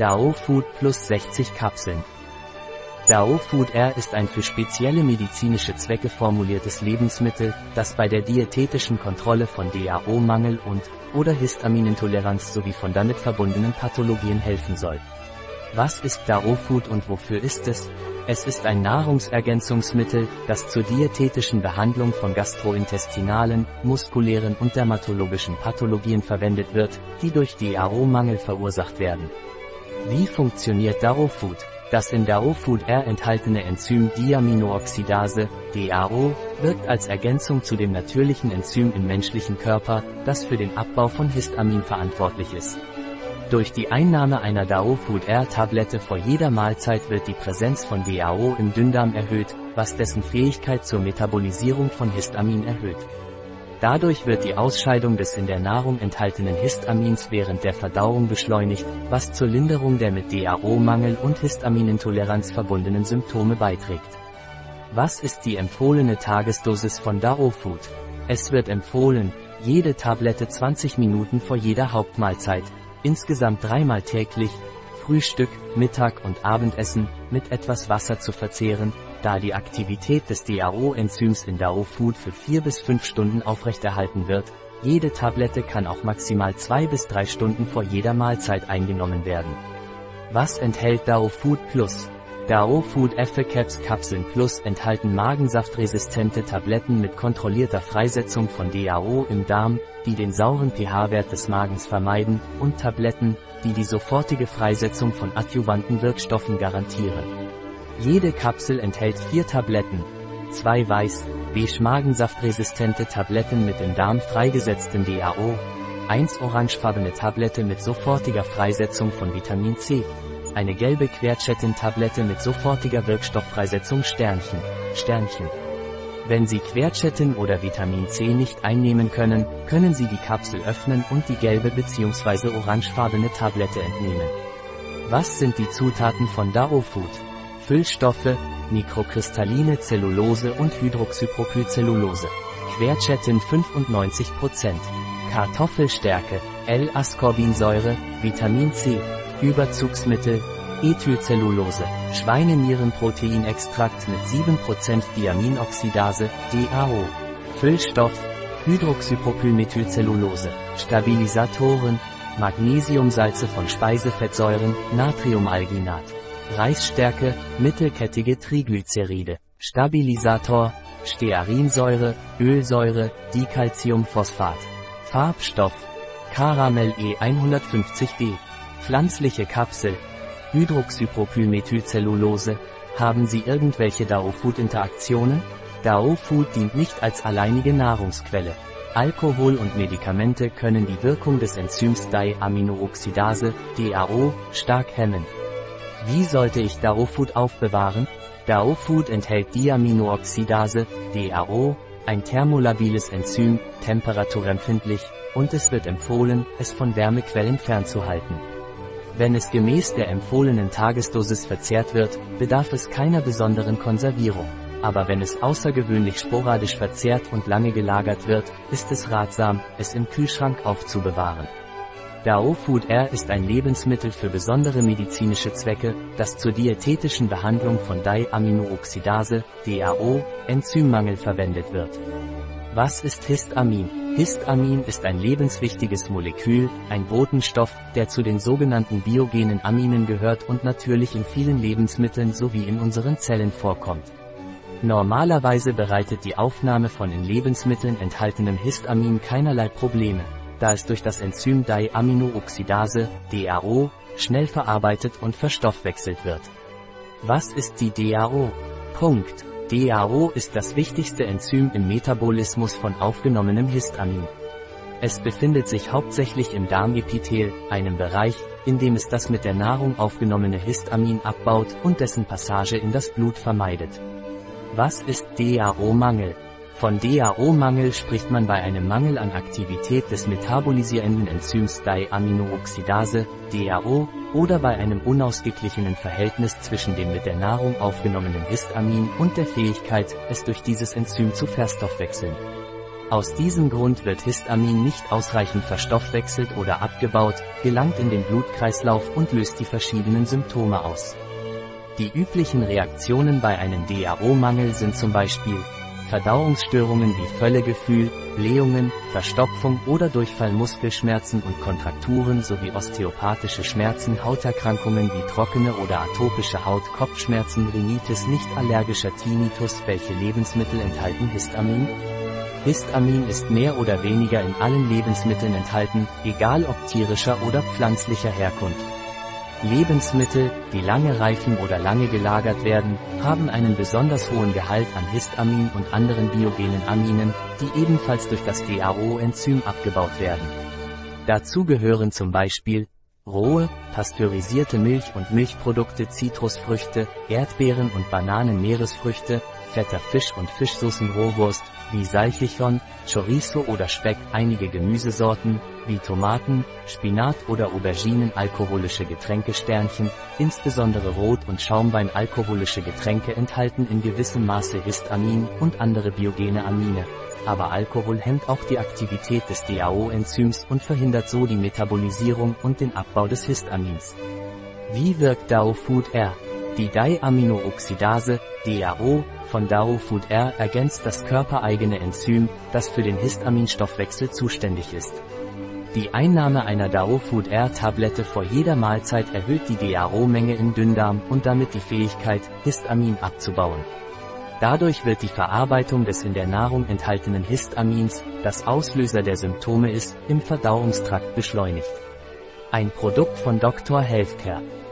DAO Food Plus 60 Kapseln. DAO Food R ist ein für spezielle medizinische Zwecke formuliertes Lebensmittel, das bei der diätetischen Kontrolle von DAO-Mangel und oder Histaminintoleranz sowie von damit verbundenen Pathologien helfen soll. Was ist DAO Food und wofür ist es? Es ist ein Nahrungsergänzungsmittel, das zur diätetischen Behandlung von gastrointestinalen, muskulären und dermatologischen Pathologien verwendet wird, die durch DAO-Mangel verursacht werden. Wie funktioniert DAO Food? Das in DAO Food R enthaltene Enzym Diaminooxidase, DAO, wirkt als Ergänzung zu dem natürlichen Enzym im menschlichen Körper, das für den Abbau von Histamin verantwortlich ist. Durch die Einnahme einer DAO Food R Tablette vor jeder Mahlzeit wird die Präsenz von DAO im Dünndarm erhöht, was dessen Fähigkeit zur Metabolisierung von Histamin erhöht. Dadurch wird die Ausscheidung des in der Nahrung enthaltenen Histamins während der Verdauung beschleunigt, was zur Linderung der mit DAO-Mangel und Histaminintoleranz verbundenen Symptome beiträgt. Was ist die empfohlene Tagesdosis von DAO Food? Es wird empfohlen, jede Tablette 20 Minuten vor jeder Hauptmahlzeit, insgesamt dreimal täglich, Frühstück, Mittag und Abendessen, mit etwas Wasser zu verzehren, da die Aktivität des DAO-Enzyms in DAO Food für 4 bis 5 Stunden aufrechterhalten wird, jede Tablette kann auch maximal 2 bis 3 Stunden vor jeder Mahlzeit eingenommen werden. Was enthält DAO Food Plus? DAO Food Efficaps Kapseln Plus enthalten magensaftresistente Tabletten mit kontrollierter Freisetzung von DAO im Darm, die den sauren pH-Wert des Magens vermeiden, und Tabletten, die die sofortige Freisetzung von adjuvanten Wirkstoffen garantieren. Jede Kapsel enthält vier Tabletten, zwei weiß, beige magensaftresistente Tabletten mit im Darm freigesetztem DAO, eins orangefarbene Tablette mit sofortiger Freisetzung von Vitamin C, eine gelbe Quercetin-Tablette mit sofortiger Wirkstofffreisetzung Sternchen, Sternchen. Wenn Sie Quercetin oder Vitamin C nicht einnehmen können, können Sie die Kapsel öffnen und die gelbe bzw. orangefarbene Tablette entnehmen. Was sind die Zutaten von Dao Food? Füllstoffe, mikrokristalline Zellulose und Hydroxypropylcellulose. Quercetin 95%. Kartoffelstärke, L-Ascorbinsäure, Vitamin C, Überzugsmittel, Ethylcellulose, Schweinenierenproteinextrakt mit 7% Diaminoxidase, DAO. Füllstoff, Hydroxypropylmethylcellulose, Stabilisatoren, Magnesiumsalze von Speisefettsäuren, Natriumalginat. Reisstärke, mittelkettige Triglyceride, Stabilisator, Stearinsäure, Ölsäure, Dicalciumphosphat. Farbstoff, Caramel E150D. Pflanzliche Kapsel, Hydroxypropylmethylcellulose. Haben Sie irgendwelche DAO-Food-Interaktionen? DAO-Food dient nicht als alleinige Nahrungsquelle. Alkohol und Medikamente können die Wirkung des Enzyms Diaminooxidase, DAO, stark hemmen. Wie sollte ich DAO-Food aufbewahren? DAO-Food enthält Diaminooxidase, DAO, ein thermolabiles Enzym, temperaturempfindlich, und es wird empfohlen, es von Wärmequellen fernzuhalten. Wenn es gemäß der empfohlenen Tagesdosis verzehrt wird, bedarf es keiner besonderen Konservierung. Aber wenn es außergewöhnlich sporadisch verzehrt und lange gelagert wird, ist es ratsam, es im Kühlschrank aufzubewahren. DAO Food R ist ein Lebensmittel für besondere medizinische Zwecke, das zur diätetischen Behandlung von Diaminooxidase, DAO, Enzymmangel verwendet wird. Was ist Histamin? Histamin ist ein lebenswichtiges Molekül, ein Botenstoff, der zu den sogenannten biogenen Aminen gehört und natürlich in vielen Lebensmitteln sowie in unseren Zellen vorkommt. Normalerweise bereitet die Aufnahme von in Lebensmitteln enthaltenem Histamin keinerlei Probleme da es durch das Enzym Diaminooxidase, DAO, schnell verarbeitet und verstoffwechselt wird. Was ist die DAO? Punkt. DAO ist das wichtigste Enzym im Metabolismus von aufgenommenem Histamin. Es befindet sich hauptsächlich im Darmepithel, einem Bereich, in dem es das mit der Nahrung aufgenommene Histamin abbaut und dessen Passage in das Blut vermeidet. Was ist DAO-Mangel? Von DAO-Mangel spricht man bei einem Mangel an Aktivität des metabolisierenden Enzyms Diaminooxidase, DAO, oder bei einem unausgeglichenen Verhältnis zwischen dem mit der Nahrung aufgenommenen Histamin und der Fähigkeit, es durch dieses Enzym zu verstoffwechseln. Aus diesem Grund wird Histamin nicht ausreichend verstoffwechselt oder abgebaut, gelangt in den Blutkreislauf und löst die verschiedenen Symptome aus. Die üblichen Reaktionen bei einem DAO-Mangel sind zum Beispiel Verdauungsstörungen wie Völlegefühl, Blähungen, Verstopfung oder Durchfall Muskelschmerzen und Kontrakturen sowie osteopathische Schmerzen Hauterkrankungen wie trockene oder atopische Haut Kopfschmerzen Rhinitis nicht allergischer Tinnitus Welche Lebensmittel enthalten Histamin? Histamin ist mehr oder weniger in allen Lebensmitteln enthalten, egal ob tierischer oder pflanzlicher Herkunft. Lebensmittel, die lange reifen oder lange gelagert werden, haben einen besonders hohen Gehalt an Histamin und anderen biogenen Aminen, die ebenfalls durch das DAO-Enzym abgebaut werden. Dazu gehören zum Beispiel rohe, pasteurisierte Milch und Milchprodukte Zitrusfrüchte, Erdbeeren und Bananen Meeresfrüchte, fetter Fisch und Fischsoßen Rohwurst, wie Salchichon, Chorizo oder Speck, einige Gemüsesorten, wie Tomaten, Spinat oder Auberginen alkoholische Getränkesternchen, insbesondere Rot- und Schaumwein alkoholische Getränke enthalten in gewissem Maße Histamin und andere biogene Amine. Aber Alkohol hemmt auch die Aktivität des DAO-Enzyms und verhindert so die Metabolisierung und den Abbau des Histamins. Wie wirkt DAO Food R? Die Diaminooxidase, DAO, von DAO Food R ergänzt das körpereigene Enzym, das für den Histaminstoffwechsel zuständig ist. Die Einnahme einer DAO Food R Tablette vor jeder Mahlzeit erhöht die DAO-Menge im Dünndarm und damit die Fähigkeit, Histamin abzubauen. Dadurch wird die Verarbeitung des in der Nahrung enthaltenen Histamins, das Auslöser der Symptome ist, im Verdauungstrakt beschleunigt. Ein Produkt von Dr. Healthcare.